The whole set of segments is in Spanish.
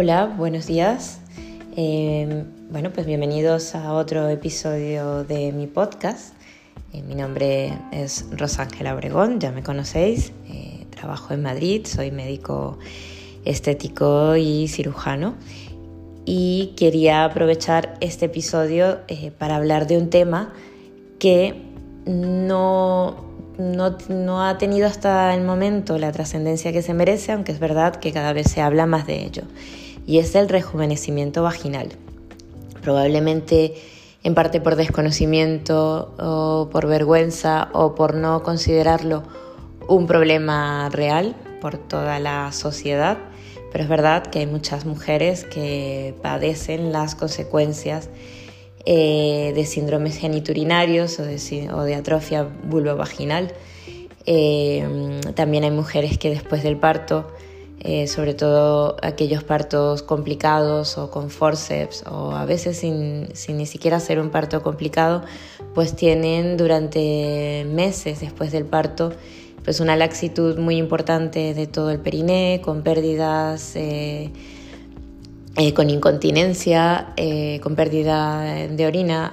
Hola, buenos días. Eh, bueno, pues bienvenidos a otro episodio de mi podcast. Eh, mi nombre es Rosángela Obregón, ya me conocéis. Eh, trabajo en Madrid, soy médico estético y cirujano. Y quería aprovechar este episodio para hablar de un tema que no, no, no ha tenido hasta el momento la trascendencia que se merece, aunque es verdad que cada vez se habla más de ello y es el rejuvenecimiento vaginal. Probablemente en parte por desconocimiento o por vergüenza o por no considerarlo un problema real por toda la sociedad, pero es verdad que hay muchas mujeres que padecen las consecuencias eh, de síndromes geniturinarios o de, atrofia vulvovaginal. Eh, también hay mujeres que después del parto eh, sobre todo aquellos partos complicados o con forceps o a veces sin, ni siquiera ser un parto complicado, pues tienen durante meses después del parto pues una laxitud muy importante de todo el periné, con pérdidas, eh, eh, con incontinencia, con pérdida de orina,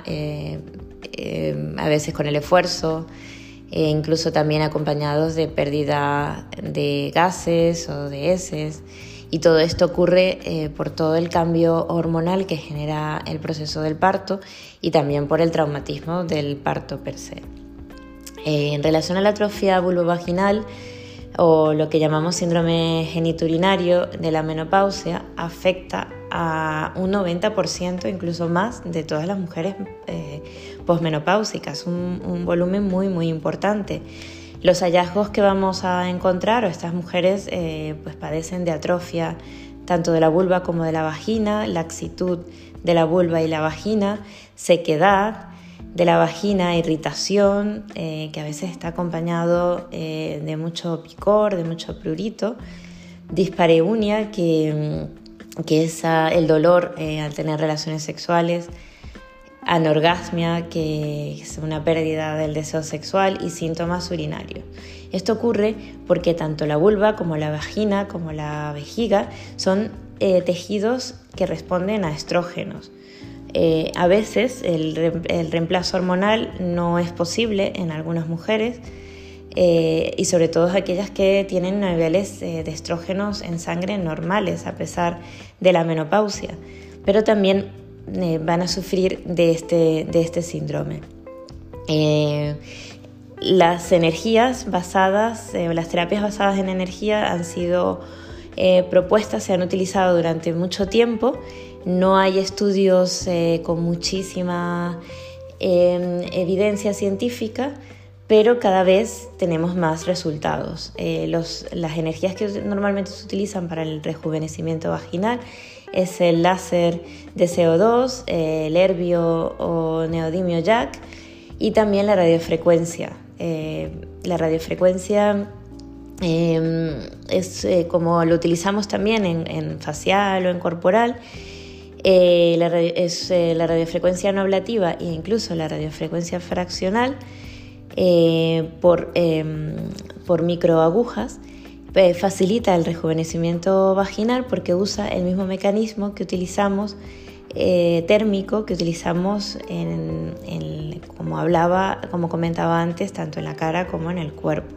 a veces con el esfuerzo. E incluso también acompañados de pérdida de gases o de heces. Y todo esto ocurre eh, por todo el cambio hormonal que genera el proceso del parto y también por el traumatismo del parto per se. Eh, en relación a la atrofia vulvovaginal o lo que llamamos síndrome geniturinario de la menopausia, afecta a un 90%, incluso más, de todas las mujeres eh, posmenopáusicas, un, volumen muy, muy importante. Los hallazgos que vamos a encontrar, o estas mujeres eh, pues padecen de atrofia tanto de la vulva como de la vagina, laxitud de la vulva y la vagina, sequedad de la vagina, irritación, eh, que a veces está acompañado eh, de mucho picor, de mucho prurito, dispareunia, que, que es el dolor al tener relaciones sexuales, anorgasmia, que es una pérdida del deseo sexual y síntomas urinarios. Esto ocurre porque tanto la vulva como la vagina como la vejiga son eh, tejidos que responden a estrógenos. Eh, a veces el, reemplazo hormonal no es posible en algunas mujeres eh, y sobre todo aquellas que tienen niveles de estrógenos en sangre normales a pesar de la menopausia. Pero también eh, van a sufrir de este, de este síndrome. Eh, las energías basadas, eh, las terapias basadas en energía han sido propuestas, se han utilizado durante mucho tiempo. No hay estudios con muchísima evidencia científica, pero cada vez tenemos más resultados. las energías que normalmente se utilizan para el rejuvenecimiento vaginal es el láser de CO2, el herbio o neodimio jack y también la radiofrecuencia. Eh, la radiofrecuencia em, es eh, como lo utilizamos también en, facial o en corporal. Eh, la, es la radiofrecuencia no ablativa e incluso la radiofrecuencia fraccional por, em, por microagujas eh, facilita el rejuvenecimiento vaginal porque usa el mismo mecanismo que utilizamos eh, térmico que utilizamos en, como hablaba, como comentaba antes, tanto en la cara como en el cuerpo,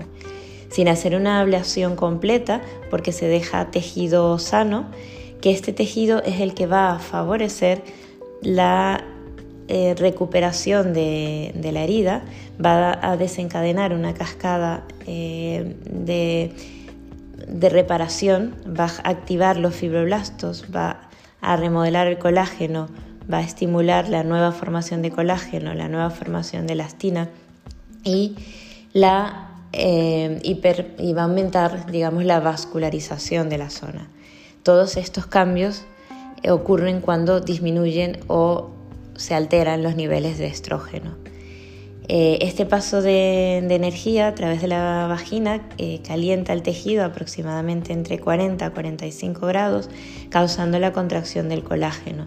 sin hacer una ablación completa porque se deja tejido sano, que este tejido es el que va a favorecer la eh, recuperación de, la herida, va a desencadenar una cascada de de reparación va a activar los fibroblastos, va a remodelar el colágeno, va a estimular la nueva formación de colágeno, la nueva formación de elastina y, la, eh, y va a aumentar digamos, la vascularización de la zona. Todos estos cambios ocurren cuando disminuyen o se alteran los niveles de estrógeno. Eh, este paso de, energía a través de la vagina eh, calienta el tejido aproximadamente entre 40 a 45 grados, causando la contracción del colágeno.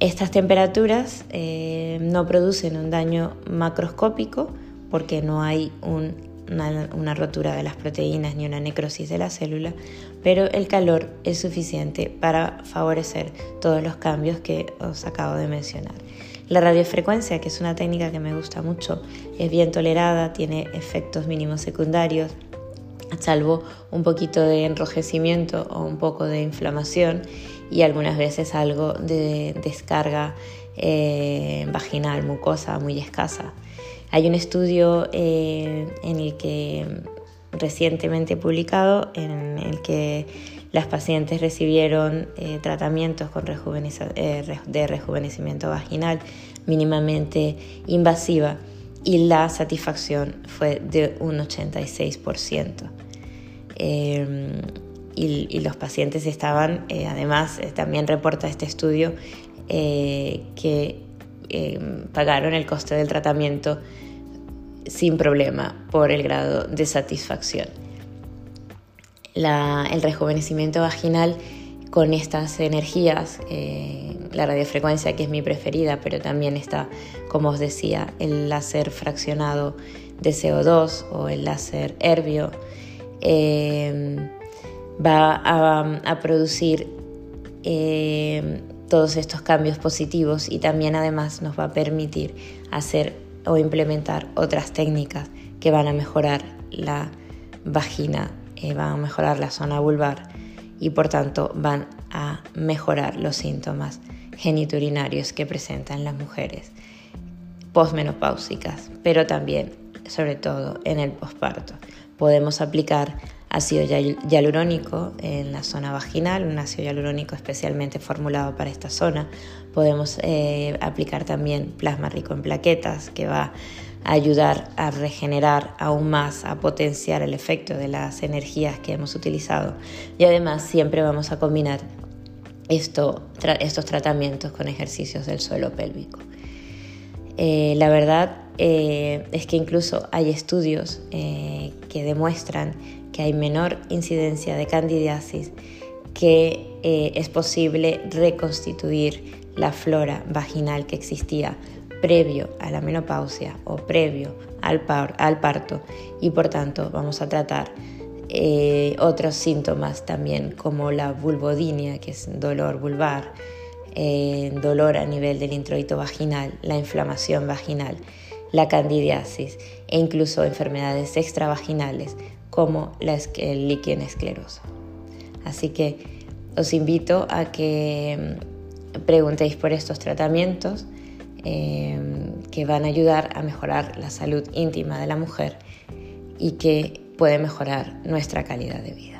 Estas temperaturas eh, no producen un daño macroscópico porque no hay un una, rotura de las proteínas ni una necrosis de la célula, pero el calor es suficiente para favorecer todos los cambios que os acabo de mencionar. La radiofrecuencia, que es una técnica que me gusta mucho, es bien tolerada, tiene efectos mínimos secundarios, salvo un poquito de enrojecimiento o un poco de inflamación y algunas veces algo de descarga eh, vaginal, mucosa muy escasa. Hay un estudio eh, en el que recientemente publicado en el que las pacientes recibieron eh, tratamientos con de rejuvenecimiento vaginal mínimamente invasiva y la satisfacción fue de un 86%. y, los pacientes estaban, además, también reporta este estudio, que pagaron el coste del tratamiento sin problema por el grado de satisfacción. el rejuvenecimiento vaginal con estas energías, eh, la radiofrecuencia que es mi preferida, pero también está, como os decía, el láser fraccionado de CO2 o el láser herbio, em, va a, producir em, todos estos cambios positivos y también además nos va a permitir hacer o implementar otras técnicas que van a mejorar la vagina, eh, van a mejorar la zona vulvar y por tanto van a mejorar los síntomas geniturinarios que presentan las mujeres posmenopáusicas, pero también, sobre todo, en el posparto. Podemos aplicar ácido hialurónico en la zona vaginal, un ácido hialurónico especialmente formulado para esta zona. Podemos eh, aplicar también plasma rico en plaquetas que va a ayudar a regenerar aún más, a potenciar el efecto de las energías que hemos utilizado. Y además siempre vamos a combinar esto, estos tratamientos con ejercicios del suelo pélvico. Eh, la verdad eh, es que incluso hay estudios que demuestran que hay menor incidencia de candidiasis, que eh, es posible reconstituir la flora vaginal que existía previo a la menopausia o previo al, parto. Y por tanto vamos a tratar eh, otros síntomas también como la vulvodinia, que es dolor vulvar, eh, dolor a nivel del introito vaginal, la inflamación vaginal, la candidiasis e incluso enfermedades extravaginales como la, el líquido escleroso. Así que os invito a que mm, preguntéis por estos tratamientos em, que van a ayudar a mejorar la salud íntima de la mujer y que puede mejorar nuestra calidad de vida.